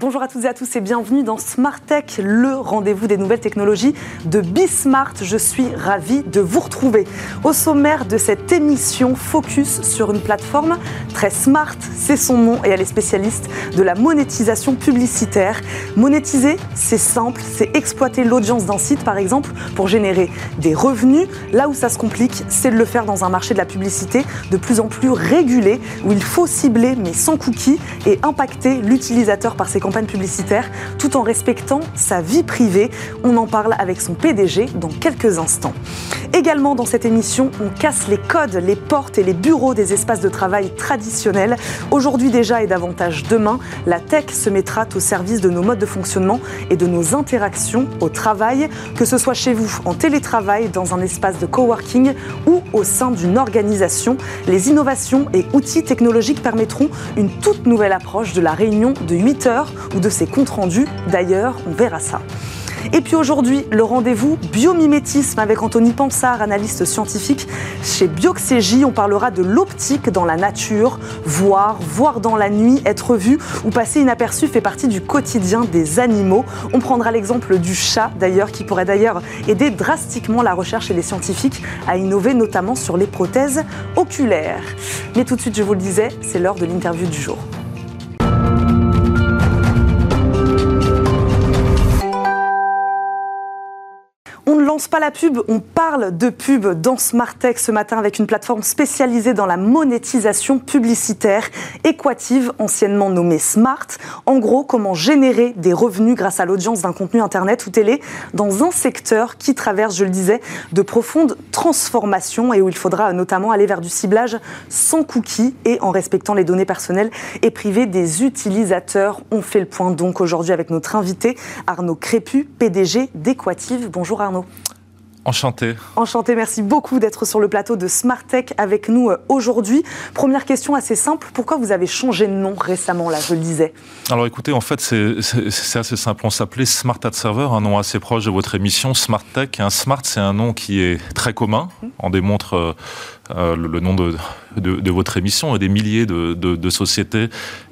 Bonjour à toutes et à tous et bienvenue dans Smart Tech, le rendez-vous des nouvelles technologies de Bismart. Je suis ravie de vous retrouver. Au sommaire de cette émission, focus sur une plateforme très smart, c'est son nom et elle est spécialiste de la monétisation publicitaire. Monétiser, c'est simple, c'est exploiter l'audience d'un site par exemple pour générer des revenus. Là où ça se complique, c'est de le faire dans un marché de la publicité de plus en plus régulé où il faut cibler mais sans cookies et impacter l'utilisateur par ses publicitaire tout en respectant sa vie privée. On en parle avec son PDG dans quelques instants. Également dans cette émission, on casse les codes, les portes et les bureaux des espaces de travail traditionnels. Aujourd'hui déjà et davantage demain, la tech se mettra au service de nos modes de fonctionnement et de nos interactions au travail, que ce soit chez vous en télétravail, dans un espace de coworking ou au sein d'une organisation. Les innovations et outils technologiques permettront une toute nouvelle approche de la réunion de 8 heures ou de ses comptes rendus. D'ailleurs, on verra ça. Et puis aujourd'hui, le rendez-vous biomimétisme avec Anthony Pansard, analyste scientifique chez Bioxégie. On parlera de l'optique dans la nature. Voir, voir dans la nuit, être vu ou passer inaperçu fait partie du quotidien des animaux. On prendra l'exemple du chat d'ailleurs, qui pourrait d'ailleurs aider drastiquement la recherche et les scientifiques à innover notamment sur les prothèses oculaires. Mais tout de suite, je vous le disais, c'est l'heure de l'interview du jour. Pas la pub, on parle de pub dans Smartech ce matin avec une plateforme spécialisée dans la monétisation publicitaire, Equative, anciennement nommée Smart. En gros, comment générer des revenus grâce à l'audience d'un contenu internet ou télé dans un secteur qui traverse, je le disais, de profondes transformations et où il faudra notamment aller vers du ciblage sans cookies et en respectant les données personnelles et privées des utilisateurs. On fait le point donc aujourd'hui avec notre invité Arnaud Crépu, PDG d'Equative. Bonjour Arnaud. Enchanté. Enchanté, merci beaucoup d'être sur le plateau de Smart Tech avec nous euh, aujourd'hui. Première question assez simple, pourquoi vous avez changé de nom récemment, là, je le disais? Alors écoutez, en fait, c'est assez simple. On s'appelait Smart Ad Server, un nom assez proche de votre émission, Smart Tech. Un Smart, c'est un nom qui est très commun. On démontre euh, euh, le, nom de, de, votre émission et des milliers de, de sociétés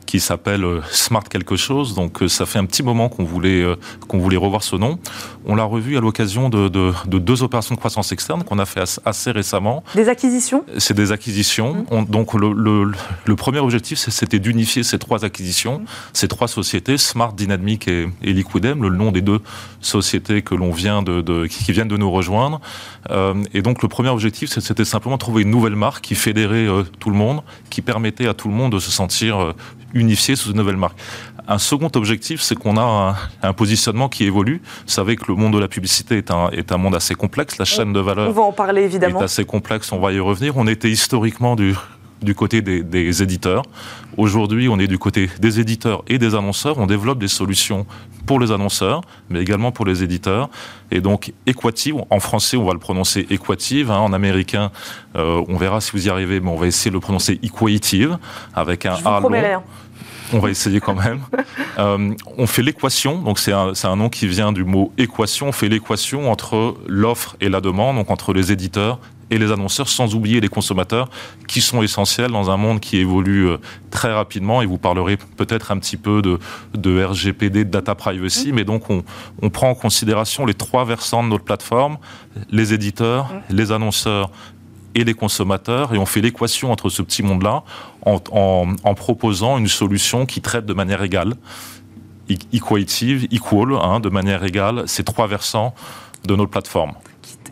qui s'appelle euh, Smart quelque chose. Donc euh, ça fait un petit moment qu'on voulait euh, qu'on voulait revoir ce nom. On l'a revu à l'occasion de, deux opérations de croissance externe qu'on a fait assez récemment. Des acquisitions? C'est des acquisitions. Mmh. donc le, premier objectif, c'était d'unifier ces trois acquisitions, mmh. ces trois sociétés, Smart, Dynamic et, et Liquidem, le nom des deux sociétés que l'on vient de, qui viennent de nous rejoindre. et donc le premier objectif, c'était simplement trouver une nouvelle marque qui fédérait tout le monde, qui permettait à tout le monde de se sentir unifié sous une nouvelle marque. Un second objectif, c'est qu'on a un, positionnement qui évolue. Vous savez que le monde de la publicité est un, est un monde assez complexe. La chaîne de valeur on va en parler, évidemment. est assez complexe, on va y revenir. On était historiquement du, du côté des, des éditeurs. Aujourd'hui, on est du côté des éditeurs et des annonceurs. On développe des solutions pour les annonceurs, mais également pour les éditeurs. Et donc, Equative, en français, on va le prononcer Equative. Hein, en américain, euh, on verra si vous y arrivez, mais on va essayer de le prononcer Equative, avec un A long. On va essayer quand même. Euh, on fait l'équation, donc c'est un, un, nom qui vient du mot équation. On fait l'équation entre l'offre et la demande, donc entre les éditeurs et les annonceurs, sans oublier les consommateurs, qui sont essentiels dans un monde qui évolue euh, très rapidement. Et vous parlerez peut-être un petit peu de, de RGPD, de data privacy, mais donc on, on, prend en considération les trois versants de notre plateforme, les éditeurs, les annonceurs et les consommateurs, et on fait l'équation entre ce petit monde-là en, en, en, proposant une solution qui traite de manière égale, equative, equal, hein, de manière égale, ces trois versants de notre plateforme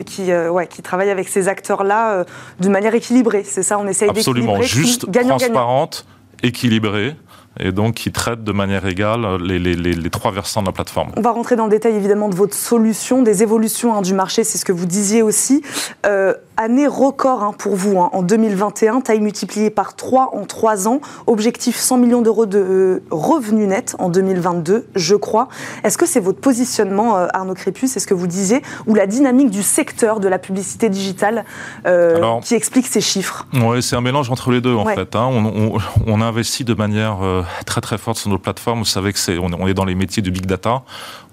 qui, euh, ouais, qui travaille avec ces acteurs-là euh, d'une manière équilibrée. C'est ça, on essaye d'équilibrer. Absolument, juste, transparente, équilibrée et donc qui traite de manière égale les, les, les, trois versants de la plateforme. On va rentrer dans le détail évidemment de votre solution, des évolutions hein, du marché, c'est ce que vous disiez aussi. Euh, année record hein, pour vous hein, en 2021, taille multipliée par 3 en 3 ans, objectif 100 millions d'euros de euh, revenus nets en 2022, je crois. Est-ce que c'est votre positionnement, euh, Arnaud Crépus, c'est ce que vous disiez, ou la dynamique du secteur de la publicité digitale qui explique ces chiffres? Oui, c'est un mélange entre les deux en fait. On, on, on, investit de manière très très forte sur nos plateformes. Vous savez que c'est, on est dans les métiers du big data.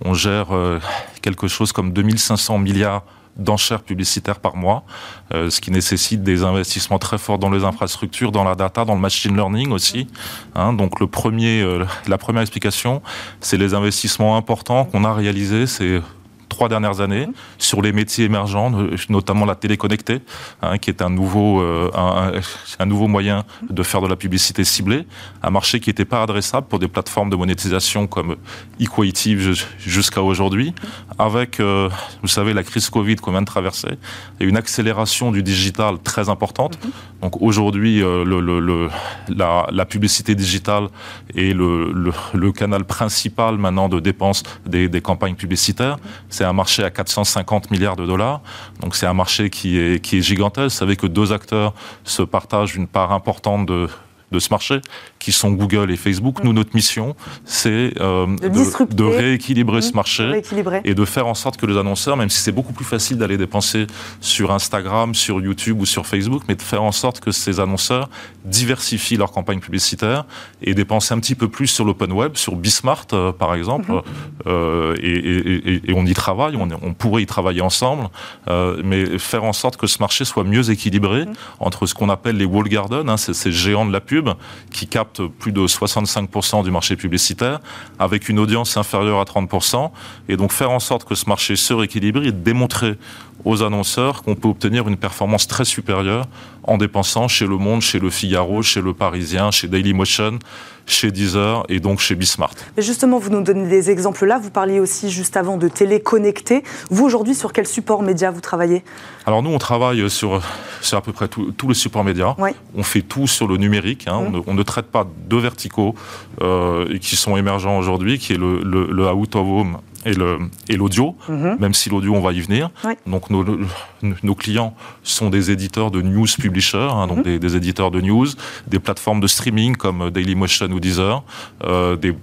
On gère euh, quelque chose comme 2500 milliards d'enchères publicitaires par mois, ce qui nécessite des investissements très forts dans les infrastructures, dans la data, dans le machine learning aussi. Hein. donc le premier, la première explication, c'est les investissements importants qu'on a réalisés. Trois dernières années sur les métiers émergents, notamment la télé connectée, hein, qui est un nouveau, euh, un, nouveau moyen de faire de la publicité ciblée, un marché qui n'était pas adressable pour des plateformes de monétisation comme Equative jusqu'à aujourd'hui, avec, euh, vous savez, la crise Covid qu'on vient de traverser et une accélération du digital très importante. Donc aujourd'hui, euh, le, le, la, la, publicité digitale est le, le, canal principal maintenant de dépenses des, des campagnes publicitaires. C'est c'est un marché à 450 milliards de dollars. Donc c'est un marché qui est, qui est gigantesque. Vous savez que deux acteurs se partagent une part importante de, de ce marché, qui sont Google et Facebook. Nous, notre mission, c'est euh, de, rééquilibrer ce mmh, marché et de faire en sorte que les annonceurs, même si c'est beaucoup plus facile d'aller dépenser sur Instagram, sur YouTube ou sur Facebook, mais de faire en sorte que ces annonceurs diversifient leur campagne publicitaire et dépenser un petit peu plus sur l'open web, sur Bismart euh, par exemple, mmh. euh, et, on y travaille, on, pourrait y travailler ensemble, mais faire en sorte que ce marché soit mieux équilibré mmh. entre ce qu'on appelle les wall gardens, hein, ces géants de la pub, qui captent plus de 65% du marché publicitaire, avec une audience inférieure à 30%, et donc faire en sorte que ce marché se rééquilibre et démontrer aux annonceurs qu'on peut obtenir une performance très supérieure en dépensant chez Le Monde, chez Le Figaro, chez Le Parisien, chez Dailymotion, chez Deezer et donc chez Bismart. Mais justement, vous nous donnez des exemples là. Vous parliez aussi juste avant de télé connectée. Vous, aujourd'hui, sur quel support média vous travaillez? Alors nous, on travaille sur, sur à peu près tous les supports médias. On fait tout sur le numérique. Hein. Mmh. On, ne, traite pas deux verticaux euh, qui sont émergents aujourd'hui, qui est le, le, le out of home et l'audio, mhm. même si l'audio, on va y venir. Donc nos, nos, clients sont des éditeurs de news publishers, hein, donc mhm. des, éditeurs de news, des plateformes de streaming comme Dailymotion ou Deezer, euh, des,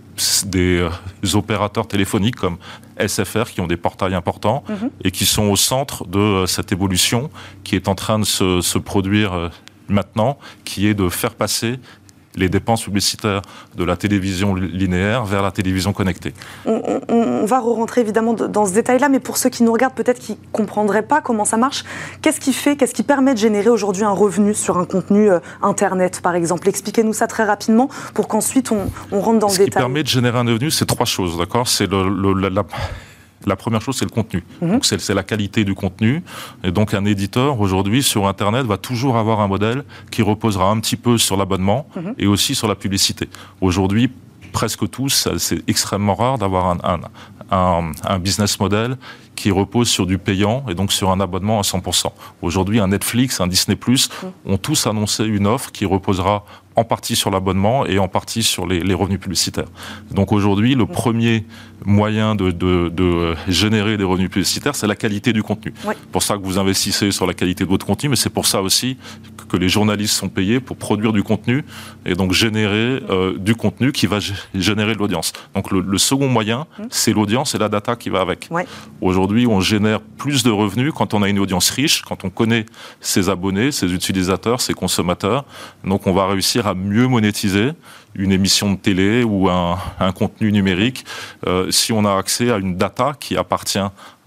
des euh, opérateurs téléphoniques comme SFR qui ont des portails importants mhm. et qui sont au centre de euh, cette évolution qui est en train de se, se produire euh, maintenant, qui est de faire passer les dépenses publicitaires de la télévision linéaire vers la télévision connectée. On, va re-rentrer évidemment dans ce détail-là, mais pour ceux qui nous regardent, peut-être qui ne comprendraient pas comment ça marche, qu'est-ce qui fait, qu'est-ce qui permet de générer aujourd'hui un revenu sur un contenu euh, Internet, par exemple? Expliquez-nous ça très rapidement pour qu'ensuite on, rentre dans le détail. Ce qui permet de générer un revenu, c'est trois choses, d'accord? C'est le, la, la première chose, c'est le contenu. Mhm. Donc c'est la qualité du contenu. Et donc un éditeur aujourd'hui sur Internet va toujours avoir un modèle qui reposera un petit peu sur l'abonnement mhm. et aussi sur la publicité. Aujourd'hui, presque tous, c'est extrêmement rare d'avoir un, un, un, business model qui repose sur du payant et donc sur un abonnement à 100%. Aujourd'hui, un Netflix, un Disney+, mhm. ont tous annoncé une offre qui reposera en partie sur l'abonnement et en partie sur les, les revenus publicitaires. Donc aujourd'hui, le premier moyen de, de, de, générer des revenus publicitaires, c'est la qualité du contenu. C'est pour ça que vous investissez sur la qualité de votre contenu, mais c'est pour ça aussi que les journalistes sont payés pour produire du contenu et donc générer euh, du contenu qui va générer de l'audience. Donc le, le, second moyen, mmh. c'est l'audience et la data qui va avec. Aujourd'hui, on génère plus de revenus quand on a une audience riche, quand on connaît ses abonnés, ses utilisateurs, ses consommateurs. Donc on va réussir à mieux monétiser une émission de télé ou un, un contenu numérique euh, si on a accès à une data qui appartient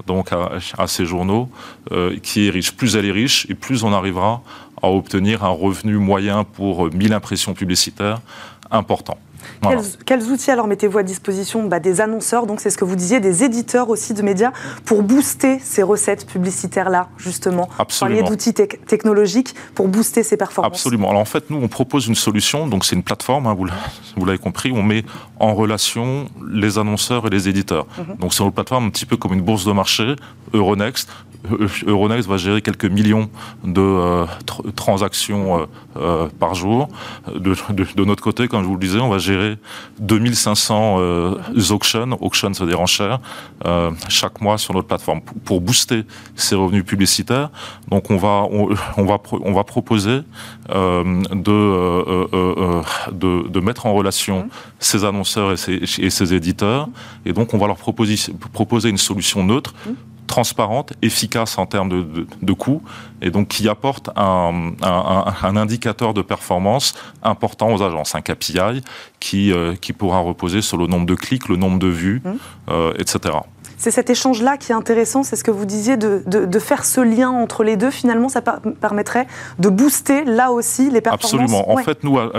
donc à, ces journaux, euh, qui est riche. Plus elle est riche et plus on arrivera à obtenir un revenu moyen pour 1000 impressions publicitaires important. Quels, outils alors mettez-vous à disposition bah, Des annonceurs, donc c'est ce que vous disiez, des éditeurs aussi de médias pour booster ces recettes publicitaires-là, justement? Absolument. Vous d'outils technologiques pour booster ces performances. Absolument. Alors en fait, nous, on propose une solution, donc c'est une plateforme, hein, vous l'avez compris, on met en relation les annonceurs et les éditeurs. Mhm. Donc c'est une plateforme un petit peu comme une bourse de marché, Euronext, Euronext va gérer quelques millions de euh, transactions euh, euh, par jour. De, de, notre côté, comme je vous le disais, on va gérer 2500 auctions, auctions c'est des enchères, chaque mois sur notre plateforme pour, booster ces revenus publicitaires. Donc on va on, va on va proposer de, de, de mettre en relation ces annonceurs et ces, et ces éditeurs et donc on va leur proposer proposer une solution neutre transparente, efficace en termes de, de, coûts, et donc qui apporte un, un, indicateur de performance important aux agences, un KPI qui, euh, qui pourra reposer sur le nombre de clics, le nombre de vues, mmh. euh, etc. C'est cet échange-là qui est intéressant, c'est ce que vous disiez, de, de, faire ce lien entre les deux. Finalement, ça permettrait de booster là aussi les performances. Absolument. En fait, nous, à,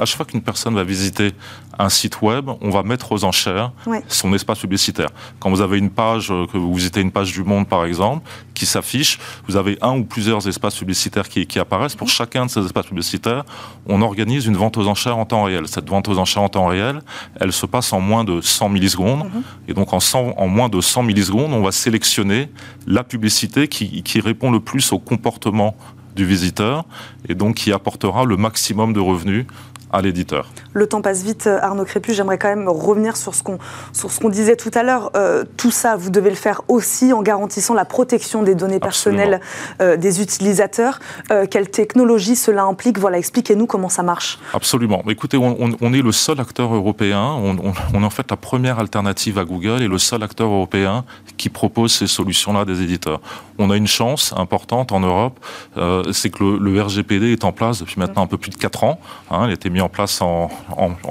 à chaque fois qu'une personne va visiter un site web, on va mettre aux enchères son espace publicitaire. Quand vous avez une page, euh, que vous visitez une page du Monde par exemple, qui s'affiche, vous avez un ou plusieurs espaces publicitaires qui, apparaissent. Pour chacun de ces espaces publicitaires, on organise une vente aux enchères en temps réel. Cette vente aux enchères en temps réel, elle se passe en moins de 100 millisecondes. Mhm. Et donc en, en, moins de 100 millisecondes, on va sélectionner la publicité qui, qui répond le plus au comportement du visiteur et donc qui apportera le maximum de revenus à l'éditeur. Le temps passe vite, Arnaud Crépus. J'aimerais quand même revenir sur ce qu'on disait tout à l'heure. Euh, tout ça, vous devez le faire aussi en garantissant la protection des données personnelles euh, des utilisateurs. Euh, quelle technologie cela implique? Voilà, expliquez-nous comment ça marche. Absolument. Écoutez, on, est le seul acteur européen. On, on, est en fait la première alternative à Google et le seul acteur européen qui propose ces solutions-là des éditeurs. On a une chance importante en Europe, c'est que le, RGPD est en place depuis maintenant un peu plus de 4 ans. Hein, il a été mis en place en,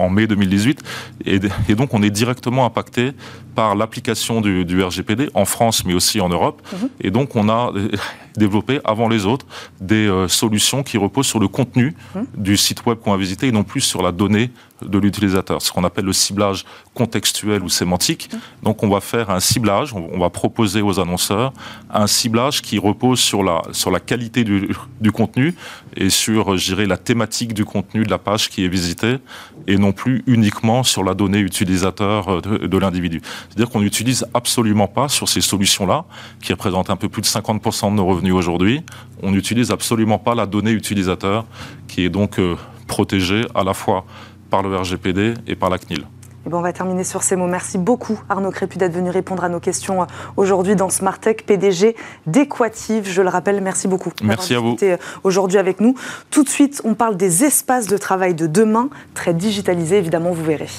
mai 2018. Et, donc, on est directement impacté par l'application du, RGPD en France, mais aussi en Europe. Mhm. Et donc, on a développé avant les autres des euh, solutions qui reposent sur le contenu mhm. du site web qu'on va visiter et non plus sur la donnée de l'utilisateur, ce qu'on appelle le ciblage contextuel ou sémantique. Mhm. Donc on va faire un ciblage, on va proposer aux annonceurs un ciblage qui repose sur la, sur la qualité du, du contenu et sur, je dirais, la thématique du contenu de la page qui est visitée et non plus uniquement sur la donnée utilisateur de, de l'individu. C'est-à-dire qu'on n'utilise absolument pas sur ces solutions-là, qui représentent un peu plus de 50% de nos revenus aujourd'hui, on n'utilise absolument pas la donnée utilisateur qui est donc euh, protégée à la fois par le RGPD et par la CNIL. Et bon, on va terminer sur ces mots. Merci beaucoup Arnaud Crépu d'être venu répondre à nos questions euh, aujourd'hui dans Smart Tech, PDG d'Equative. Je le rappelle, merci beaucoup. Merci à vous. Euh, aujourd'hui avec nous. Tout de suite, on parle des espaces de travail de demain, très digitalisés évidemment, vous verrez.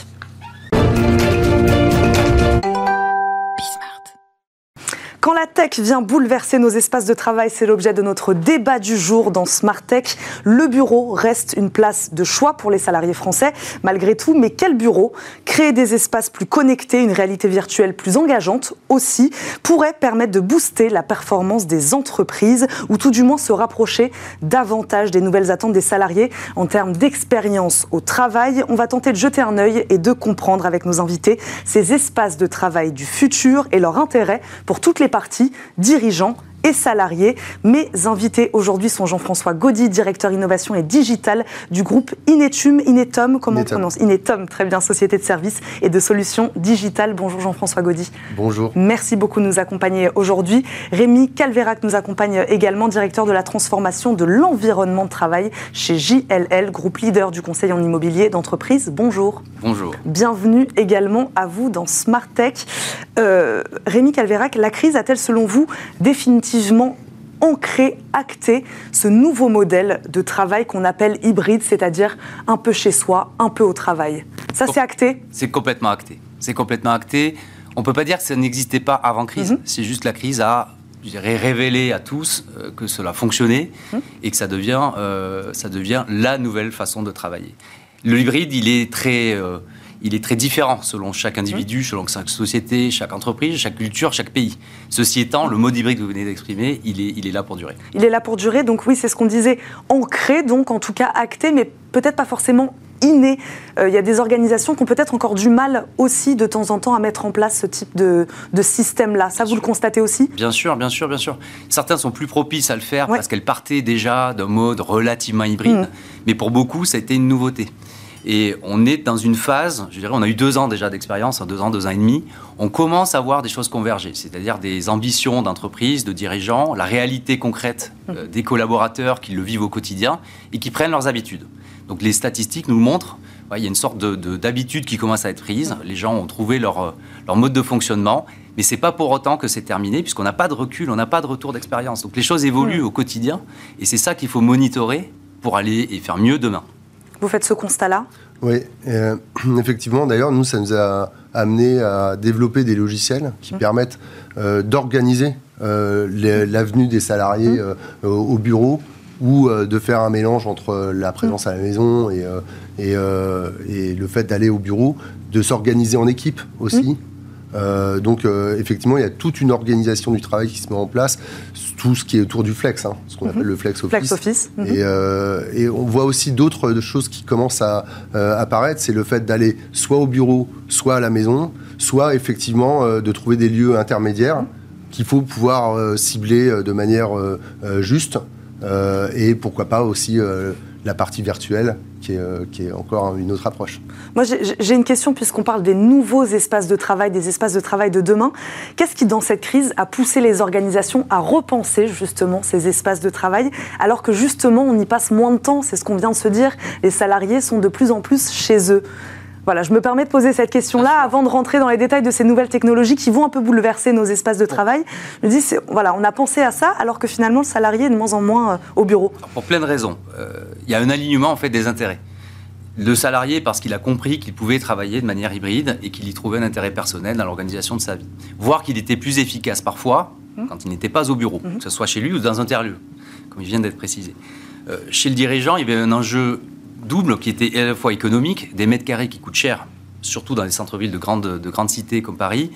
Quand la tech vient bouleverser nos espaces de travail, c'est l'objet de notre débat du jour dans Smart Tech. Le bureau reste une place de choix pour les salariés français, malgré tout. Mais quel bureau Créer des espaces plus connectés, une réalité virtuelle plus engageante aussi, pourrait permettre de booster la performance des entreprises, ou tout du moins se rapprocher davantage des nouvelles attentes des salariés en termes d'expérience au travail? On va tenter de jeter un œil et de comprendre avec nos invités ces espaces de travail du futur et leur intérêt pour toutes les partie, dirigeants et salariés. Mes invités aujourd'hui sont Jean-François Gaudy, directeur innovation et digital du groupe Inetum. Inetum, comment on prononce Inetum, très bien, société de services et de solutions digitales. Bonjour Jean-François Gaudy. Bonjour. Merci beaucoup de nous accompagner aujourd'hui. Rémi Calverac nous accompagne également, directeur de la transformation de l'environnement de travail chez JLL, groupe leader du conseil en immobilier d'entreprise. Bonjour. Bonjour. Bienvenue également à vous dans Smart Tech. Euh, Rémi Calverac, la crise a-t-elle selon vous définitivement ancré, acté ce nouveau modèle de travail qu'on appelle hybride, c'est-à-dire un peu chez soi, un peu au travail. Ça, c'est acté C'est complètement acté. C'est complètement acté. On ne peut pas dire que ça n'existait pas avant crise. Mhm. C'est juste la crise a révélé à tous euh, que cela fonctionnait mhm. et que ça devient, euh, ça devient la nouvelle façon de travailler. Le hybride, il est très... Euh, il est très différent selon chaque individu, selon chaque société, chaque entreprise, chaque culture, chaque pays. Ceci étant, le mode hybride que vous venez d'exprimer, il est, il est là pour durer. Il est là pour durer, donc oui, c'est ce qu'on disait, ancré, donc en tout cas acté, mais peut-être pas forcément inné. Euh, il y a des organisations qui ont peut-être encore du mal aussi de temps en temps à mettre en place ce type de, système-là. Ça, vous le constatez aussi? Bien sûr, bien sûr, bien sûr. Certains sont plus propices à le faire parce qu'elles partaient déjà d'un mode relativement hybride, mmh. mais pour beaucoup, ça a été une nouveauté. Et on est dans une phase, je dirais, on a eu deux ans déjà d'expérience, hein, deux ans, deux ans et demi. On commence à voir des choses converger, c'est-à-dire des ambitions d'entreprise, de dirigeants, la réalité concrète euh, des collaborateurs qui le vivent au quotidien et qui prennent leurs habitudes. Donc les statistiques nous le montrent. il y a une sorte d'habitude qui commence à être prise. Les gens ont trouvé leur, euh, leur mode de fonctionnement. Mais ce n'est pas pour autant que c'est terminé, puisqu'on n'a pas de recul, on n'a pas de retour d'expérience. Donc les choses évoluent au quotidien, et c'est ça qu'il faut monitorer pour aller et faire mieux demain. Vous faites ce constat-là? Oui, euh, effectivement. D'ailleurs, nous, ça nous a amené à développer des logiciels qui mmh. permettent euh, d'organiser euh, l'avenue des salariés mmh. au bureau ou de faire un mélange entre la présence mmh. à la maison et, et, et le fait d'aller au bureau, de s'organiser en équipe aussi. Euh, donc euh, effectivement, il y a toute une organisation du travail qui se met en place, tout ce qui est autour du flex, hein, ce qu'on appelle le flex office. Flex office. Et, euh, et, on voit aussi d'autres choses qui commencent à apparaître, c'est le fait d'aller soit au bureau, soit à la maison, soit effectivement de trouver des lieux intermédiaires qu'il faut pouvoir cibler de manière juste, et pourquoi pas aussi la partie virtuelle euh, qui est, encore une autre approche. Moi, j'ai une question, puisqu'on parle des nouveaux espaces de travail, des espaces de travail de demain. Qu'est-ce qui, dans cette crise, a poussé les organisations à repenser justement ces espaces de travail, alors que justement, on y passe moins de temps C'est ce qu'on vient de se dire. Les salariés sont de plus en plus chez eux? Voilà, je me permets de poser cette question-là avant de rentrer dans les détails de ces nouvelles technologies qui vont un peu bouleverser nos espaces de travail. Je me dis, voilà, on a pensé à ça alors que finalement le salarié est de moins en moins euh, au bureau. pour plein de raisons. Euh, il y a un alignement en fait des intérêts. Le salarié parce qu'il a compris qu'il pouvait travailler de manière hybride et qu'il y trouvait un intérêt personnel dans l'organisation de sa vie. Voire qu'il était plus efficace parfois mmh. quand il n'était pas au bureau, mmh. que ce soit chez lui ou dans un tiers-lieu, comme il vient d'être précisé. Euh, chez le dirigeant, il y avait un enjeu double qui était à la fois économique, des mètres carrés qui coûtent cher, surtout dans les centres-villes de grandes, de grandes cités comme Paris,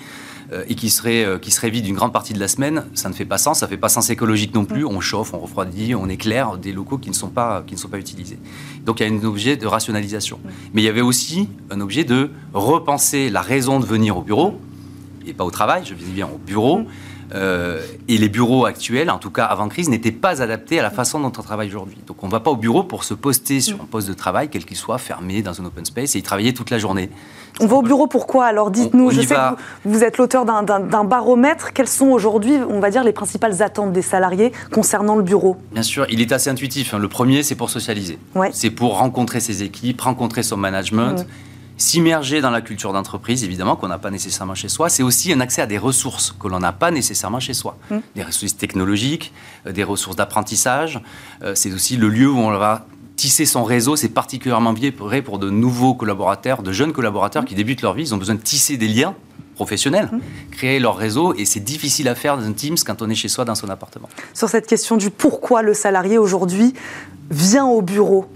euh, et qui serait, euh, qui serait vide une grande partie de la semaine, ça ne fait pas sens, ça ne fait pas sens écologique non plus. On chauffe, on refroidit, on éclaire des locaux qui ne sont pas, qui ne sont pas utilisés. Donc il y a un objet de rationalisation. Mais il y avait aussi un objet de repenser la raison de venir au bureau, et pas au travail, je dis bien au bureau. Euh, et les bureaux actuels, en tout cas avant crise, n'étaient pas adaptés à la façon dont on travaille aujourd'hui. Donc on ne va pas au bureau pour se poster sur un poste de travail, quel qu'il soit, fermé dans un open space, et y travailler toute la journée. On va au bureau pourquoi Alors? Dites-nous, je sais que vous êtes l'auteur d'un baromètre. Quelles sont aujourd'hui, on va dire, les principales attentes des salariés concernant le bureau? Bien sûr, il est assez intuitif. Hein. Le premier, c'est pour socialiser. C'est pour rencontrer ses équipes, rencontrer son management s'immerger dans la culture d'entreprise, évidemment, qu'on n'a pas nécessairement chez soi. C'est aussi un accès à des ressources que l'on n'a pas nécessairement chez soi. Mmh. Des ressources technologiques, euh, des ressources d'apprentissage. Euh, c'est aussi le lieu où on va tisser son réseau. C'est particulièrement vrai pour de nouveaux collaborateurs, de jeunes collaborateurs mmh. qui débutent leur vie. Ils ont besoin de tisser des liens professionnels, mmh. créer leur réseau, et c'est difficile à faire dans un Teams quand on est chez soi dans son appartement. Sur cette question du pourquoi le salarié aujourd'hui vient au bureau,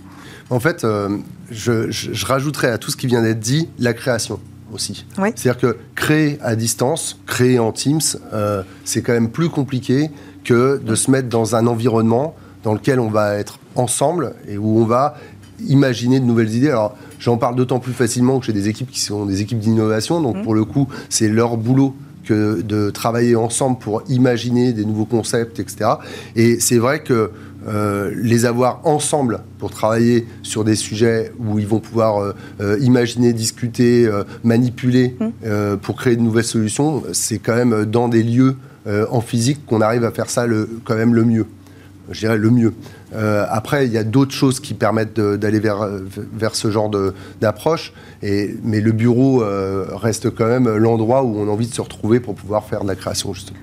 en fait, euh, je, rajouterais à tout ce qui vient d'être dit la création aussi. C'est-à-dire que créer à distance, créer en Teams, euh, c'est quand même plus compliqué que de se mettre dans un environnement dans lequel on va être ensemble et où on va imaginer de nouvelles idées. Alors, j'en parle d'autant plus facilement que j'ai des équipes qui sont des équipes d'innovation, donc mmh. pour le coup, c'est leur boulot que de travailler ensemble pour imaginer des nouveaux concepts, etc. Et c'est vrai que euh, les avoir ensemble pour travailler sur des sujets où ils vont pouvoir euh, euh, imaginer, discuter, manipuler mmh. pour créer de nouvelles solutions, c'est quand même dans des lieux en physique qu'on arrive à faire ça le, quand même le mieux. Je dirais le mieux. après, il y a d'autres choses qui permettent d'aller vers, vers ce genre d'approche, mais le bureau reste quand même l'endroit où on a envie de se retrouver pour pouvoir faire de la création, justement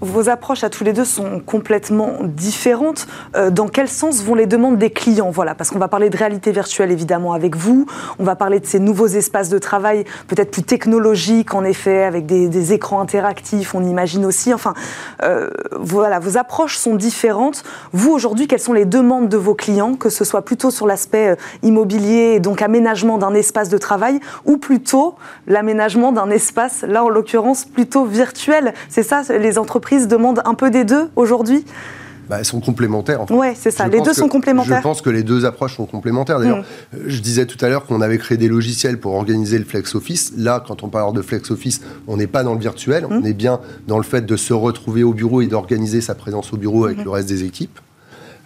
vos approches à tous les deux sont complètement différentes. Euh, dans quel sens vont les demandes des clients? Voilà, parce qu'on va parler de réalité virtuelle évidemment avec vous. On va parler de ces nouveaux espaces de travail, peut-être plus technologiques en effet, avec des, écrans interactifs. On imagine aussi. Enfin, euh, voilà, vos approches sont différentes. Vous aujourd'hui, quelles sont les demandes de vos clients, que ce soit plutôt sur l'aspect euh, immobilier et donc aménagement d'un espace de travail, ou plutôt l'aménagement d'un espace, là en l'occurrence plutôt virtuel? C'est ça les entreprises entreprises demandent un peu des deux aujourd'hui bah, elles sont complémentaires. En fait. Oui, c'est ça. les deux sont complémentaires. Je pense que les deux approches sont complémentaires. D'ailleurs, mm. je disais tout à l'heure qu'on avait créé des logiciels pour organiser le flex office. Là, quand on parle de flex office, on n'est pas dans le virtuel. Mm. On est bien dans le fait de se retrouver au bureau et d'organiser sa présence au bureau avec mm-hmm. le reste des équipes.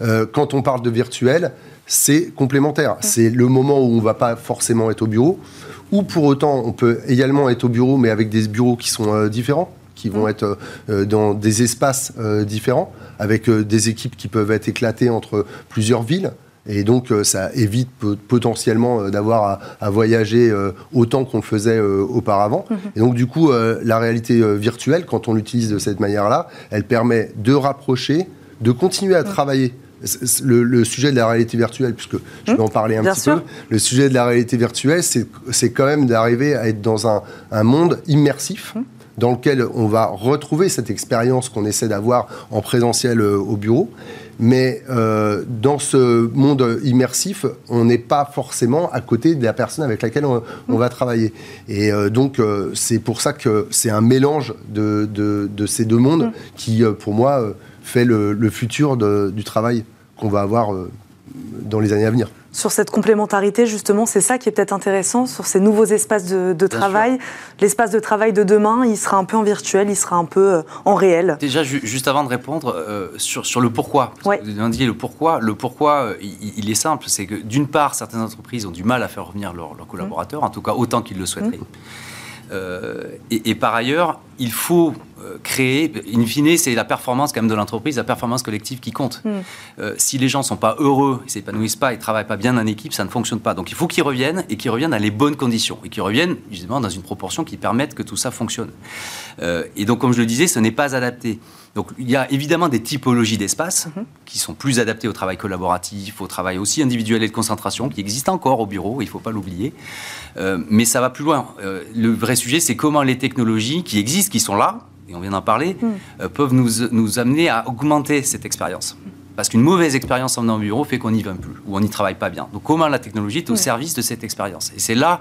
Euh, quand on parle de virtuel, c'est complémentaire. Mm. C'est le moment où on ne va pas forcément être au bureau. Ou pour autant, on peut également être au bureau, mais avec des bureaux qui sont euh, différents qui vont mm. être euh, dans des espaces euh, différents, avec euh, des équipes qui peuvent être éclatées entre plusieurs villes. Et donc, ça évite potentiellement d'avoir à, voyager autant qu'on le faisait auparavant. Mm-hmm. Et donc, du coup, la réalité virtuelle, quand on l'utilise de cette manière-là, elle permet de rapprocher, de continuer à mm. travailler. Le, sujet de la réalité virtuelle, puisque je vais mm. en parler un petit peu, le sujet de la réalité virtuelle, c'est quand même d'arriver à être dans un, un monde immersif dans lequel on va retrouver cette expérience qu'on essaie d'avoir en présentiel euh, au bureau. Mais euh, dans ce monde immersif, on n'est pas forcément à côté de la personne avec laquelle on, va travailler. Et euh, donc, c'est pour ça que c'est un mélange de, de, ces deux mondes mm. qui, pour moi, fait le, le futur du travail qu'on va avoir dans les années à venir sur cette complémentarité, justement, c'est ça qui est peut-être intéressant sur ces nouveaux espaces de, travail. L'espace de travail de demain, il sera un peu en virtuel, il sera un peu euh, en réel. Déjà, juste avant de répondre euh, sur, sur, le pourquoi, vous avez le pourquoi. Le pourquoi, euh, il, est simple, c'est que d'une part, certaines entreprises ont du mal à faire revenir leurs collaborateurs, en tout cas autant qu'ils le souhaiteraient. Mmh. Et, et, par ailleurs, il faut euh, créer, in fine, c'est la performance quand même de l'entreprise, la performance collective qui compte. Mm. Euh, si les gens sont pas heureux, ils s'épanouissent pas, ils travaillent pas bien en équipe, ça ne fonctionne pas. Donc il faut qu'ils reviennent et qu'ils reviennent à les bonnes conditions et qu'ils reviennent justement dans une proportion qui permette que tout ça fonctionne. Euh, et donc comme je le disais, ce n'est pas adapté. Donc il y a évidemment des typologies d'espace mm-hmm. qui sont plus adaptées au travail collaboratif, au travail aussi individuel et de concentration, qui existent encore au bureau, il ne faut pas l'oublier. mais ça va plus loin. le vrai sujet, c'est comment les technologies qui existent, qui sont là, et on vient d'en parler, hmm. euh, peuvent nous, nous, amener à augmenter cette expérience. Parce qu'une mauvaise expérience en venant au bureau fait qu'on n'y va plus, ou on n'y travaille pas bien. Donc comment la technologie est au service de cette expérience Et c'est là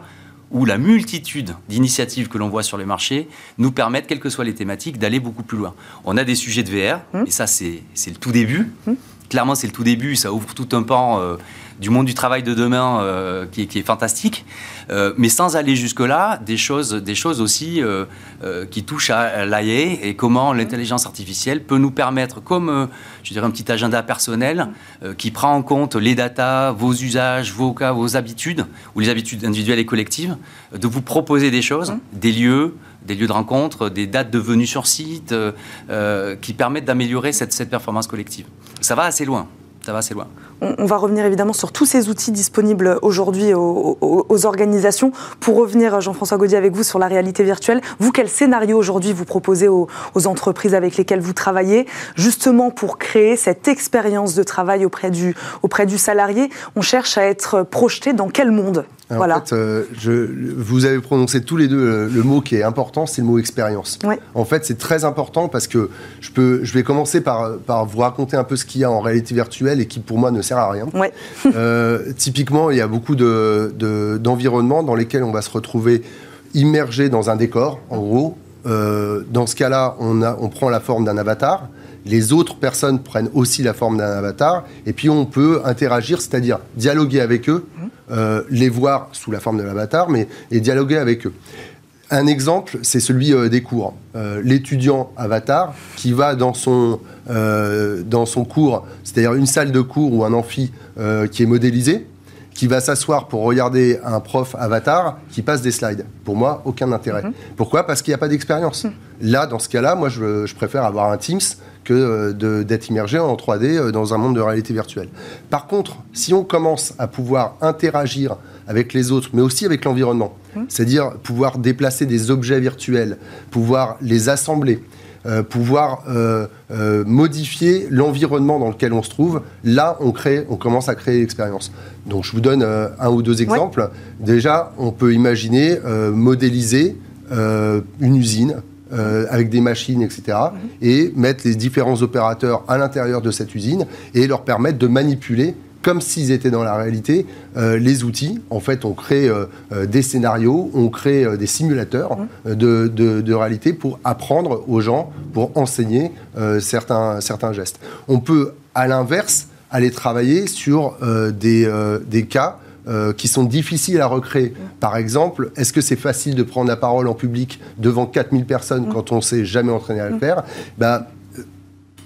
où la multitude d'initiatives que l'on voit sur les marchés nous permettent, quelles que soient les thématiques, d'aller beaucoup plus loin. On a des sujets de VR, hmm. et ça c'est le tout début. Hmm. Clairement c'est le tout début, ça ouvre tout un pan. Euh, du monde du travail de demain euh, qui, est fantastique, euh, mais sans aller jusque-là, des choses, des choses aussi qui touchent à l'AIA et comment l'intelligence artificielle peut nous permettre, comme je dirais un petit agenda personnel qui prend en compte les datas, vos usages, vos cas, vos habitudes, ou les habitudes individuelles et collectives, de vous proposer des choses, des lieux, des lieux de rencontre, des dates de venue sur site, qui permettent d'améliorer cette, performance collective. Ça va assez loin ça va assez loin. On, va revenir évidemment sur tous ces outils disponibles aujourd'hui aux, organisations. Pour revenir, Jean-François Gaudier, avec vous sur la réalité virtuelle, vous, quel scénario aujourd'hui vous proposez aux, entreprises avec lesquelles vous travaillez, justement pour créer cette expérience de travail auprès du, auprès du salarié? On cherche à être projeté dans quel monde? Voilà. En fait, euh, je, vous avez prononcé tous les deux euh, le, mot qui est important, c'est le mot expérience. En fait, c'est très important parce que je, peux, je vais commencer par, par vous raconter un peu ce qu'il y a en réalité virtuelle et qui, pour moi, ne sert à rien. euh, typiquement, il y a beaucoup d'environnements de, dans lesquels on va se retrouver immergé dans un décor, en gros. Euh, dans ce cas-là, on, on prend la forme d'un avatar les autres personnes prennent aussi la forme d'un avatar, et puis on peut interagir, c'est-à-dire dialoguer avec eux, euh, les voir sous la forme de l'avatar, mais et dialoguer avec eux. Un exemple, c'est celui euh, des cours. Euh, l'étudiant avatar qui va dans son, dans son cours, c'est-à-dire une salle de cours ou un amphi qui est modélisé, qui va s'asseoir pour regarder un prof avatar qui passe des slides. Pour moi, aucun intérêt. Mhm. Pourquoi? Parce qu'il n'y a pas d'expérience. Mhm. Là, dans ce cas-là, moi, je, je, préfère avoir un Teams que euh, d'être immergé en 3D euh, dans un monde de réalité virtuelle. Par contre, si on commence à pouvoir interagir avec les autres, mais aussi avec l'environnement, mmh. c'est-à-dire pouvoir déplacer des objets virtuels, pouvoir les assembler, euh, pouvoir modifier l'environnement dans lequel on se trouve, là, on, crée, on commence à créer l'expérience. Donc, je vous donne un ou deux exemples. Déjà, on peut imaginer modéliser une usine euh, avec des machines, etc. Et mettre les différents opérateurs à l'intérieur de cette usine et leur permettre de manipuler comme s'ils étaient dans la réalité, euh, les outils. En fait, on crée euh, des scénarios, on crée des simulateurs de, de, réalité pour apprendre aux gens, pour enseigner certains, certains gestes. On peut, à l'inverse, aller travailler sur des, des cas euh, qui sont difficiles à recréer. Par exemple, est-ce que c'est facile de prendre la parole en public devant 4000 personnes mm. quand on ne s'est jamais entraîné à le mm. faire? Ben,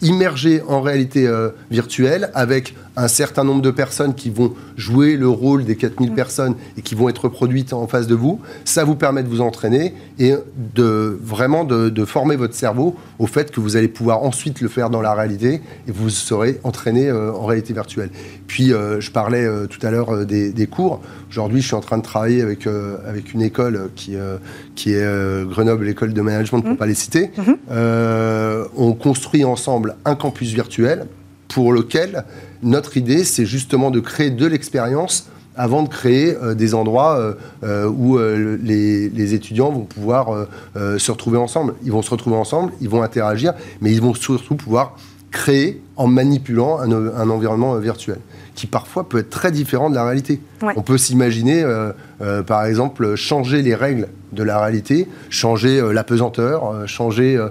immergé en réalité euh, virtuelle avec un certain nombre de personnes qui vont jouer le rôle des 4000 mm. personnes et qui vont être produites en face de vous, ça vous permet de vous entraîner et de vraiment de, former votre cerveau au fait que vous allez pouvoir ensuite le faire dans la réalité et vous serez entraîné euh, en réalité virtuelle. Puis euh, je parlais tout à l'heure des, cours. Aujourd'hui, je suis en train de travailler avec, avec une école qui, qui est Grenoble, l'école de management, pour ne pas les citer. Mm-hmm. on construit ensemble un campus virtuel pour lequel notre idée, c'est justement de créer de l'expérience avant de créer euh, des endroits euh, euh, où les, étudiants vont pouvoir se retrouver ensemble. Ils vont se retrouver ensemble, ils vont interagir, mais ils vont surtout pouvoir créer en manipulant un, environnement virtuel, qui parfois peut être très différent de la réalité. On peut s'imaginer, par exemple, changer les règles de la réalité, changer la pesanteur, changer,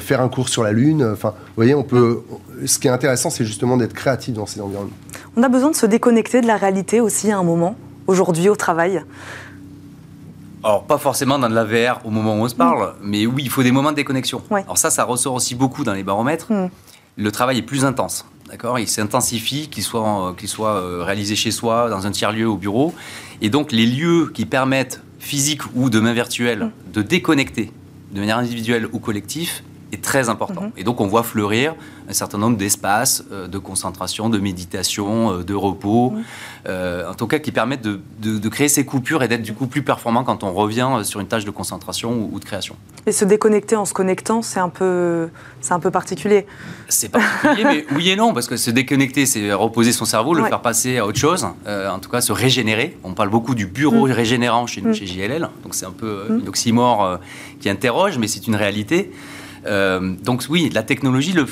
faire un cours sur la Lune. Enfin, vous voyez, on peut. Ce qui est intéressant, c'est justement d'être créatif dans ces environnements. On a besoin de se déconnecter de la réalité aussi à un moment, aujourd'hui au travail. Alors, pas forcément dans de la VR au moment où on se parle, mm. mais oui, il faut des moments de déconnexion. Alors ça, ça ressort aussi beaucoup dans les baromètres. Mm. Le travail est plus intense, d'accord Il s'intensifie, qu'il soit, soit euh, réalisé chez soi, dans un tiers-lieu, au bureau. Et donc, les lieux qui permettent, physique ou de main virtuelle, mm. de déconnecter de manière individuelle ou collective, est très important. Mm-hmm. Et donc, on voit fleurir un certain nombre d'espaces euh, de concentration, de méditation, euh, de repos, euh, en tout cas qui permettent de, créer ces coupures et d'être du coup plus performant quand on revient sur une tâche de concentration ou, de création. Et se déconnecter en se connectant, c'est un peu, c'est un peu particulier. C'est particulier, mais oui et non, parce que se déconnecter, c'est reposer son cerveau, le faire passer à autre chose, en tout cas se régénérer. On parle beaucoup du bureau mm. régénérant chez, chez JLL, donc c'est un peu une oxymore qui interroge, mais c'est une réalité. Donc oui, la technologie le,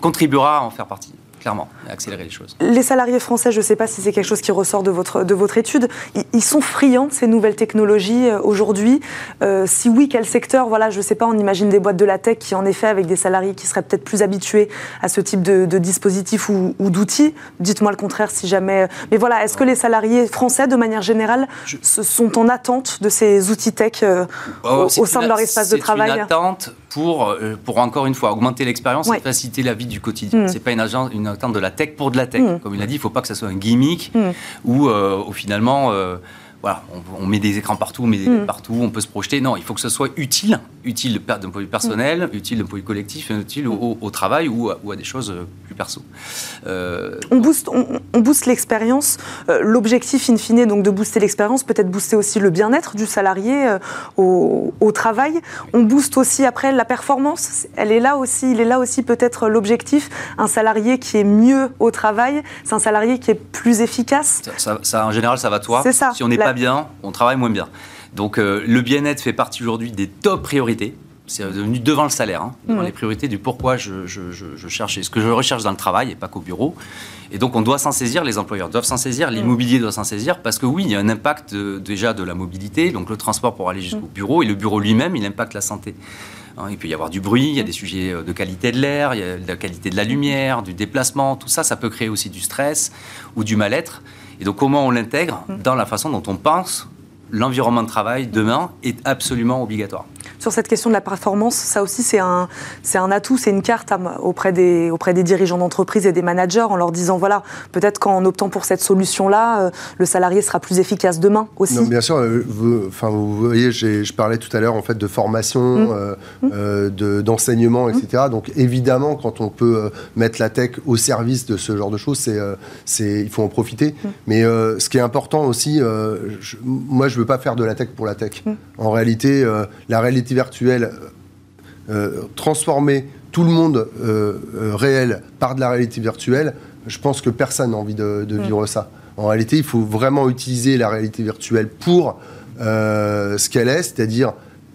contribuera à en faire partie clairement, accélérer les choses. Les salariés français, je ne sais pas si c'est quelque chose qui ressort de votre, de votre étude, ils sont friands de ces nouvelles technologies euh, aujourd'hui. Euh, si oui, quel secteur? Voilà, je ne sais pas, on imagine des boîtes de la tech qui, en effet, avec des salariés qui seraient peut-être plus habitués à ce type de, dispositifs ou, d'outils. Dites-moi le contraire si jamais. Mais voilà, est-ce que les salariés français, de manière générale, sont en attente de ces outils tech euh, oh, au, sein de leur espace de travail C'est une attente pour, pour, encore une fois, augmenter l'expérience et faciliter la vie du quotidien. Mm. C'est pas une, agence, une de la tech pour de la tech. Mm. Comme il a dit, il ne faut pas que ça soit un gimmick mm. ou euh, finalement euh, voilà, on, met des écrans partout, on met des mm. partout, on peut se projeter. Non, il faut que ce soit utile, utile d'un point de vue personnel, mm. utile d'un point de vue collectif, utile au, travail ou à, des choses euh, plus perso. Euh, on, booste, on, booste l'expérience. Euh, l'objectif, in fine, donc de booster l'expérience, peut-être booster aussi le bien-être du salarié au, au, travail. On booste aussi après la performance. Elle est là aussi, il est là aussi peut-être l'objectif. Un salarié qui est mieux au travail, c'est un salarié qui est plus efficace. Ça, en général, ça va toi. C'est ça. Si on n'est bien, on travaille moins bien. Donc euh, le bien-être fait partie aujourd'hui des top priorités. C'est devenu devant le salaire, hein, devant les priorités du pourquoi je, cherche et ce que je recherche dans le travail et pas qu'au bureau. Et donc on doit s'en saisir, les employeurs doivent s'en saisir, l'immobilier doit s'en saisir, parce que oui, il y a un impact déjà de la mobilité, donc le transport pour aller jusqu'au bureau, et le bureau lui-même, il impacte la santé. Hein, il peut y avoir du bruit, il y a des sujets euh, de qualité de l'air, il y a de la qualité de la lumière, du déplacement, tout ça, ça peut créer aussi du stress ou du mal-être. Et donc comment on l'intègre mm. dans la façon dont on pense l'environnement de travail demain est absolument obligatoire. Sur cette question de la performance, ça aussi c'est un, c'est un atout, c'est une carte auprès, des, auprès des dirigeants d'entreprise et des managers en leur disant voilà, peut-être qu'en optant pour cette solution-là, euh, le salarié sera plus efficace demain aussi. Non, bien sûr, euh, vous, enfin, vous voyez, je parlais tout à l'heure en fait de formation, mmh. euh, de, d'enseignement, mmh. etc. Donc évidemment, quand on peut mettre la tech au service de ce genre de choses, c'est, c'est, il faut en profiter. Mmh. Mais ce qui est important aussi, moi je veux pas faire de la tech pour la tech. En réalité, la réalité virtuelle, euh, euh, transformer tout le monde euh, réel par de la réalité virtuelle, je pense que personne n'a envie de, mm. vivre ça. En réalité, il faut vraiment utiliser la réalité virtuelle pour ce qu'elle est, c'est-à-dire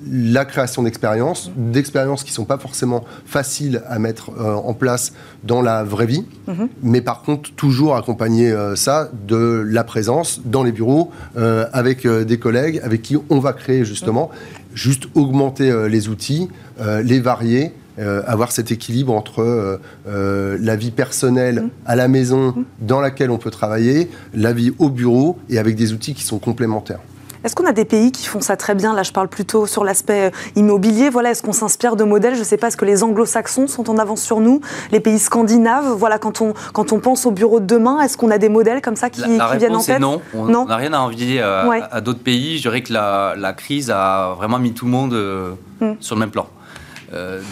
la création d'expériences, d'expériences qui ne sont pas forcément faciles à mettre en place dans la vraie vie, mm-hmm. mais par contre toujours accompagner ça de la présence dans les bureaux avec des collègues avec qui on va créer justement. Mm juste augmenter euh, les outils, euh, les varier, euh, avoir cet équilibre entre la vie personnelle mmh. à la maison mmh. dans laquelle on peut travailler, la vie au bureau et avec des outils qui sont complémentaires. Est-ce qu'on a des pays qui font ça très bien? Là, je parle plutôt sur l'aspect euh, immobilier. Voilà, est-ce qu'on s'inspire de modèles? Je ne sais pas, est-ce que les anglo-saxons sont en avance sur nous? Les pays scandinaves Voilà, quand on, quand on pense au bureau de demain, est-ce qu'on a des modèles comme ça qui, viennent en tête? non. On n'a rien à envier euh, à, d'autres pays. Je dirais que la, la, crise a vraiment mis tout le monde euh, hmm. sur le même plan.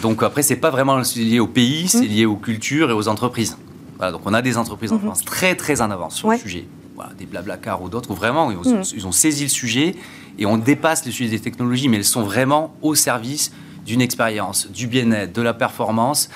donc après, c'est pas vraiment lié au pays, c'est hmm. lié aux cultures et aux entreprises. Voilà, donc on a des entreprises en hmm. France très très en avance sur le sujet des Blablacar ou d'autres, où vraiment ils ont, mm. ils ont, saisi le sujet et on dépasse le sujet des technologies, mais elles sont vraiment au service d'une expérience, du bien-être, de la performance,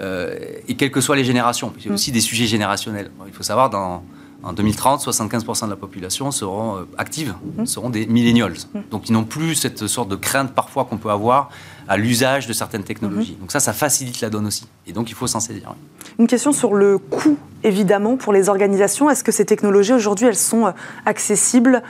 euh, et quelles que soient les générations. Il y a mm. aussi des sujets générationnels. Il faut savoir, dans, En 2030, 75% de la population seront euh, active, mmh. seront des millennials. Donc ils n'ont plus cette sorte de crainte parfois qu'on peut avoir à l'usage de certaines technologies. Mmh. Donc ça, ça facilite la donne aussi. Et donc il faut s'en saisir. Une question sur le coût, évidemment, pour les organisations. Est-ce que ces technologies, aujourd'hui, elles sont euh, accessibles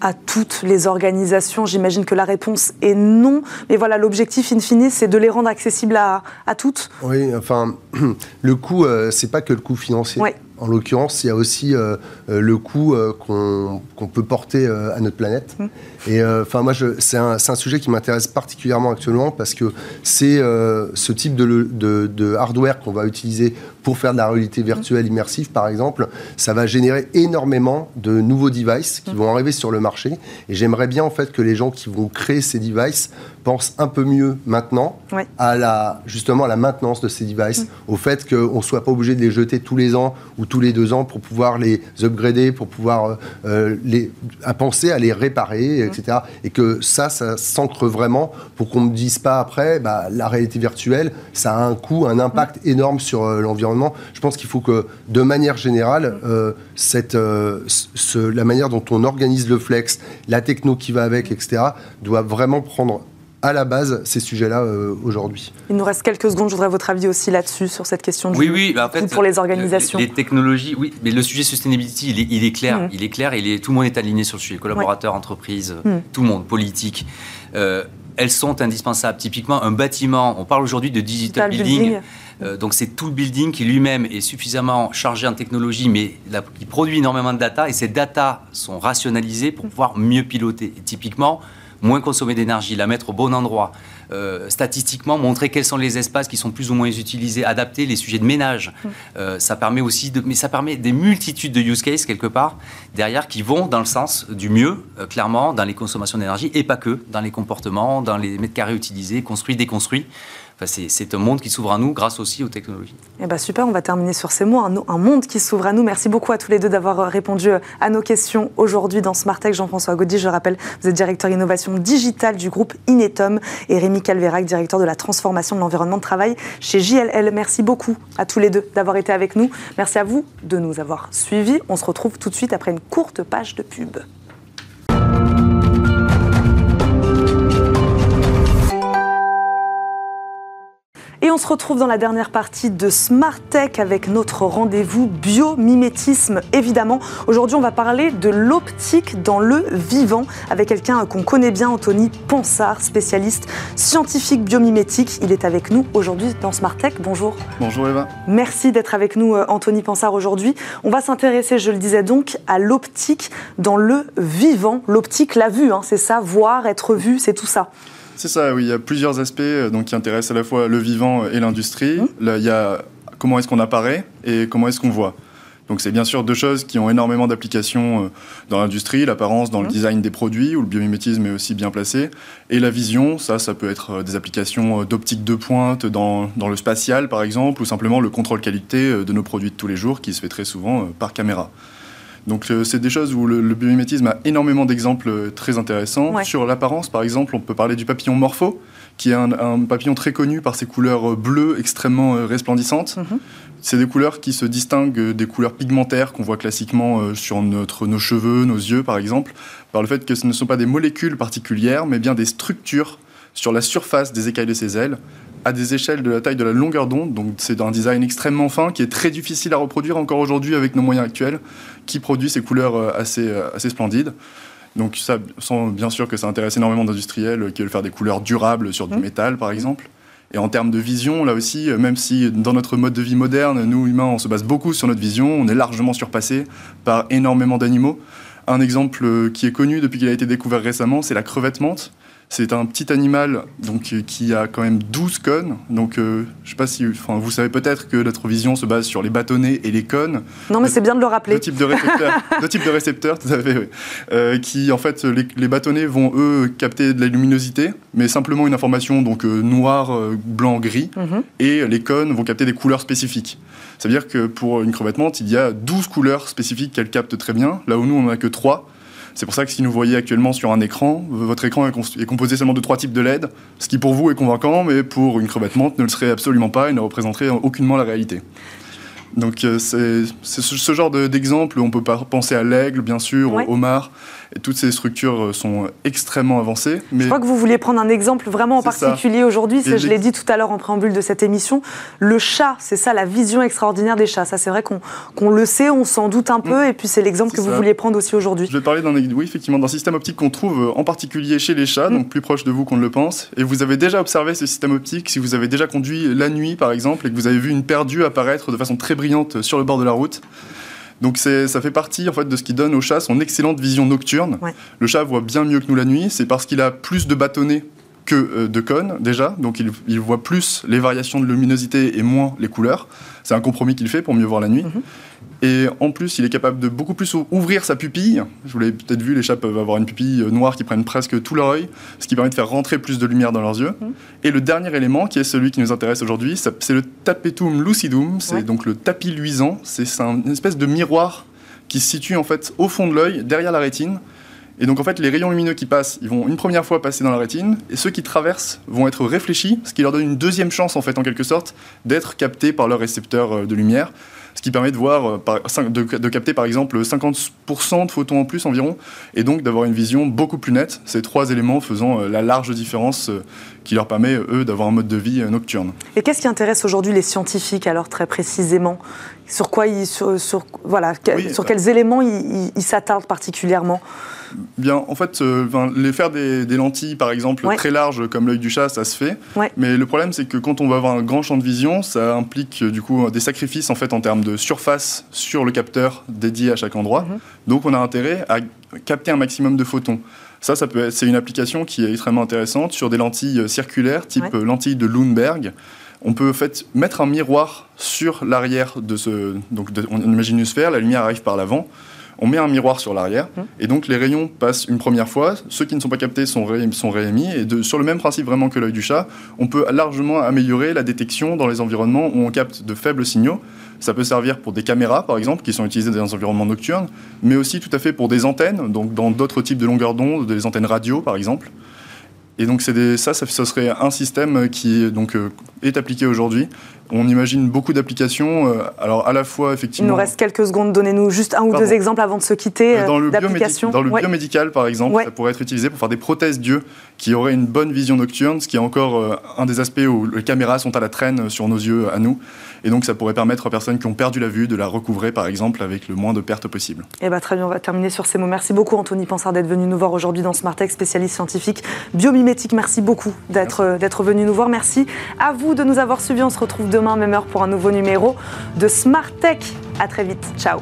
à toutes les organisations? J'imagine que la réponse est non. Mais voilà, l'objectif, in fine, c'est de les rendre accessibles à, à toutes. Oui, enfin, le coût, euh, c'est pas que le coût financier. En l'occurrence, il y a aussi euh, le coût euh, qu'on peut porter à notre planète. Mmh. Et enfin, moi, c'est un, un, sujet qui m'intéresse particulièrement actuellement parce que c'est ce type de, de, de hardware qu'on va utiliser pour faire de la réalité virtuelle immersive, par exemple, ça va générer énormément de nouveaux devices qui mmh. vont arriver sur le marché. Et j'aimerais bien en fait que les gens qui vont créer ces devices pensent un peu mieux maintenant à la justement à la maintenance de ces devices, mmh. au fait qu'on ne soit pas obligé de les jeter tous les ans ou tous les deux ans pour pouvoir les upgrader, pour pouvoir euh, euh, les, à penser à les réparer, etc. Et que ça, ça s'ancre vraiment pour qu'on ne me dise pas après, bah, la réalité virtuelle, ça a un coût, un impact énorme sur euh, l'environnement. Je pense qu'il faut que, de manière générale, cette, ce, la manière dont on organise le flex, la techno qui va avec, etc., doit vraiment prendre à la base ces sujets-là euh, aujourd'hui. Il nous reste quelques secondes. Je voudrais votre avis aussi là-dessus, sur cette question du oui, oui, bah, pour les organisations. Les, technologies, oui, mais le sujet sustainability, il est, il est clair. Mm. Il est clair il est, tout le monde est aligné sur le sujet. Collaborateurs, entreprises, mm. tout le monde, politique. Euh, elles sont indispensables. Typiquement, un bâtiment, on parle aujourd'hui de digital, building. Euh, donc c'est tout le building qui lui-même est suffisamment chargé en technologie, mais qui produit énormément de data, et ces data sont rationalisées pour pouvoir mieux piloter. Et typiquement, moins consommer d'énergie, la mettre au bon endroit, euh, statistiquement montrer quels sont les espaces qui sont plus ou moins utilisés, adapter les sujets de ménage. Mm. Euh, ça permet aussi, de, mais ça permet des multitudes de use cases quelque part derrière qui vont dans le sens du mieux, euh, clairement, dans les consommations d'énergie et pas que, dans les comportements, dans les mètres carrés utilisés, construits, déconstruits c'est un monde qui s'ouvre à nous grâce aussi aux technologies. Eh ben super, on va terminer sur ces mots. Un, monde qui s'ouvre à nous. Merci beaucoup à tous les deux d'avoir euh, répondu euh, à nos questions aujourd'hui dans Smartech. Jean-François Gaudy, je rappelle, vous êtes directeur innovation digitale du groupe Inetom et Rémi Calverac, directeur de la transformation de l'environnement de travail chez JLL. Merci beaucoup à tous les deux d'avoir été avec nous. Merci à vous de nous avoir suivis. On se retrouve tout de suite après une courte page de pub. Et on se retrouve dans la dernière partie de Smart Tech avec notre rendez-vous biomimétisme, évidemment. Aujourd'hui, on va parler de l'optique dans le vivant avec quelqu'un qu'on connaît bien, Anthony Ponsard, spécialiste scientifique biomimétique. Il est avec nous aujourd'hui dans Smart Tech. Bonjour. Bonjour Eva. Merci d'être avec nous, euh, Anthony Ponsard, aujourd'hui. On va s'intéresser, je le disais donc, à l'optique dans le vivant. L'optique, la vue, hein, c'est ça, voir, être vu, c'est tout ça. C'est ça, oui. Il y a plusieurs aspects euh, donc, qui intéressent à la fois le vivant et l'industrie. Mmh. Là, il y a comment est-ce qu'on apparaît et comment est-ce qu'on voit. Donc c'est bien sûr deux choses qui ont énormément d'applications euh, dans l'industrie, l'apparence dans le mmh. design des produits, où le biomimétisme est aussi bien placé, et la vision, ça, ça peut être euh, des applications d'optique de pointe dans, dans, le spatial par exemple, ou simplement le contrôle qualité de nos produits de tous les jours qui se fait très souvent par caméra. Donc euh, c'est des choses où le, biomimétisme a énormément d'exemples euh, très intéressants. Sur l'apparence, par exemple, on peut parler du papillon morpho, qui est un, papillon très connu par ses couleurs euh, bleues extrêmement resplendissantes. Mhm. C'est des couleurs qui se distinguent des couleurs pigmentaires qu'on voit classiquement sur notre, nos cheveux, nos yeux, par exemple, par le fait que ce ne sont pas des molécules particulières, mais bien des structures sur la surface des écailles de ses ailes, à des échelles de la taille de la longueur d'onde. Donc c'est un design extrêmement fin qui est très difficile à reproduire encore aujourd'hui avec nos moyens actuels, qui produit ces couleurs euh, assez, euh, assez splendides. Donc ça, sans, bien sûr que ça intéresse énormément d'industriels qui veulent faire des couleurs durables sur du mmh. métal, par exemple. Et en termes de vision, là aussi, euh, même si dans notre mode de vie moderne, nous humains, on se base beaucoup sur notre vision, on est largement surpassé par énormément d'animaux. Un exemple qui est connu depuis qu'il a été découvert récemment, c'est la crevette menthe c'est un petit animal donc, qui a quand même 12 cônes. Donc, euh, je sais pas si. Enfin, vous savez peut-être que notre vision se base sur les bâtonnets et les cônes. Non, mais c'est bien de le rappeler. Deux types de récepteurs, deux types de récepteurs tout à fait, oui. Euh, qui, en fait, les, bâtonnets vont, eux, capter de la luminosité, mais simplement une information donc euh, noir, blanc, gris. Mhm. Et les cônes vont capter des couleurs spécifiques. Ça veut dire que pour une crevette menthe, il y a 12 couleurs spécifiques qu'elle capte très bien, là où nous, on n'en a que 3. C'est pour ça que si vous voyez actuellement sur un écran, votre écran est, composé seulement de trois types de LED, ce qui pour vous est convaincant, mais pour une crevette menthe ne le serait absolument pas et ne représenterait aucunement la réalité. Donc euh, c'est ce, genre d'exemple, on peut penser à l'aigle, bien sûr, au homard, et toutes ces structures euh, sont extrêmement avancées. Mais... Je crois que vous vouliez prendre un exemple vraiment en particulier aujourd'hui, je l'ai dit tout à l'heure en préambule de cette émission, le chat, c'est ça la vision extraordinaire des chats. Ça c'est vrai qu'on le sait, on s'en doute un peu, mm. et puis c'est l'exemple que vous vouliez prendre aussi aujourd'hui. Je vais parler d'un oui, effectivement, d'un système optique qu'on trouve euh, en particulier chez les chats, mm. donc plus proche de vous qu'on ne le pense. Et vous avez déjà observé ce système optique si vous avez déjà conduit la nuit par exemple, et que vous avez vu une perdue apparaître de façon très sur le bord de la route. Donc ça fait partie en fait de ce qui donne au chat son excellente vision nocturne. Le chat voit bien mieux que nous la nuit, c'est parce qu'il a plus de bâtonnets que euh, de cônes déjà, donc il, voit plus les variations de luminosité et moins les couleurs. C'est un compromis qu'il fait pour mieux voir la nuit. Mhm. Et en plus, il est capable de beaucoup plus ouvrir sa pupille. Je vous l'avez peut-être vu, les chats peuvent avoir une pupille noire qui prennent presque tout leur œil, ce qui permet de faire rentrer plus de lumière dans leurs yeux. Mhm. Et le dernier élément, qui est celui qui nous intéresse aujourd'hui, c'est le tapetum lucidum, c'est donc le tapis luisant. C'est une espèce de miroir qui se situe en fait au fond de l'œil, derrière la rétine. Et donc en fait, les rayons lumineux qui passent, ils vont une première fois passer dans la rétine, et ceux qui traversent vont être réfléchis, ce qui leur donne une deuxième chance en fait, en quelque sorte, d'être captés par leur récepteur euh, de lumière ce qui permet de voir, euh, de, capter par exemple 50% de photons en plus environ, et donc d'avoir une vision beaucoup plus nette. Ces trois éléments faisant euh, la large différence qui leur permet, eux, d'avoir un mode de vie nocturne. Et qu'est-ce qui intéresse aujourd'hui les scientifiques, alors très précisément? Sur quoi ils, sur, voilà, sur quels éléments ils s'attardent particulièrement? Bien, en fait, euh, les faire des, lentilles, par exemple, très larges comme l'œil du chat, ça se fait. Mais le problème, c'est que quand on va avoir un grand champ de vision, ça implique euh, du coup des sacrifices en fait en termes de surface sur le capteur dédié à chaque endroit. Mhm. Donc, on a intérêt à capter un maximum de photons. Ça, ça peut c'est une application qui est extrêmement intéressante sur des lentilles euh, circulaires, type lentilles de Lundberg on peut en fait mettre un miroir sur l'arrière de ce. Donc, on imagine une sphère, la lumière arrive par l'avant on met un miroir sur l'arrière, mmh. et donc les rayons passent une première fois, ceux qui ne sont pas captés sont, réémis, et sur le même principe vraiment que l'œil du chat, on peut largement améliorer la détection dans les environnements où on capte de faibles signaux. Ça peut servir pour des caméras, par exemple, qui sont utilisées dans des environnements nocturnes, mais aussi tout à fait pour des antennes, donc dans d'autres types de longueurs d'onde, des antennes radio, par exemple. Et donc des, ça, ça, serait un système qui donc, euh, est appliqué aujourd'hui on imagine beaucoup d'applications. Euh, alors à la fois effectivement. Il nous reste quelques secondes. Donnez-nous juste un ou deux exemples avant de se quitter. Euh, dans le, dans le biomédical, par exemple, ça pourrait être utilisé pour faire des prothèses d'yeux qui auraient une bonne vision nocturne, ce qui est encore un des aspects où les caméras sont à la traîne sur nos yeux à nous. Et donc ça pourrait permettre aux personnes qui ont perdu la vue de la recouvrer, par exemple, avec le moins de pertes possible. Eh bien très bien, on va terminer sur ces mots. Merci beaucoup Anthony Pensard d'être venu nous voir aujourd'hui dans Smartech, spécialiste scientifique biomimétique. Merci beaucoup d'être venu nous voir. Merci à vous de nous avoir suivis. On se retrouve demain, même heure, pour un nouveau numéro de Smart Tech. À très vite. Ciao.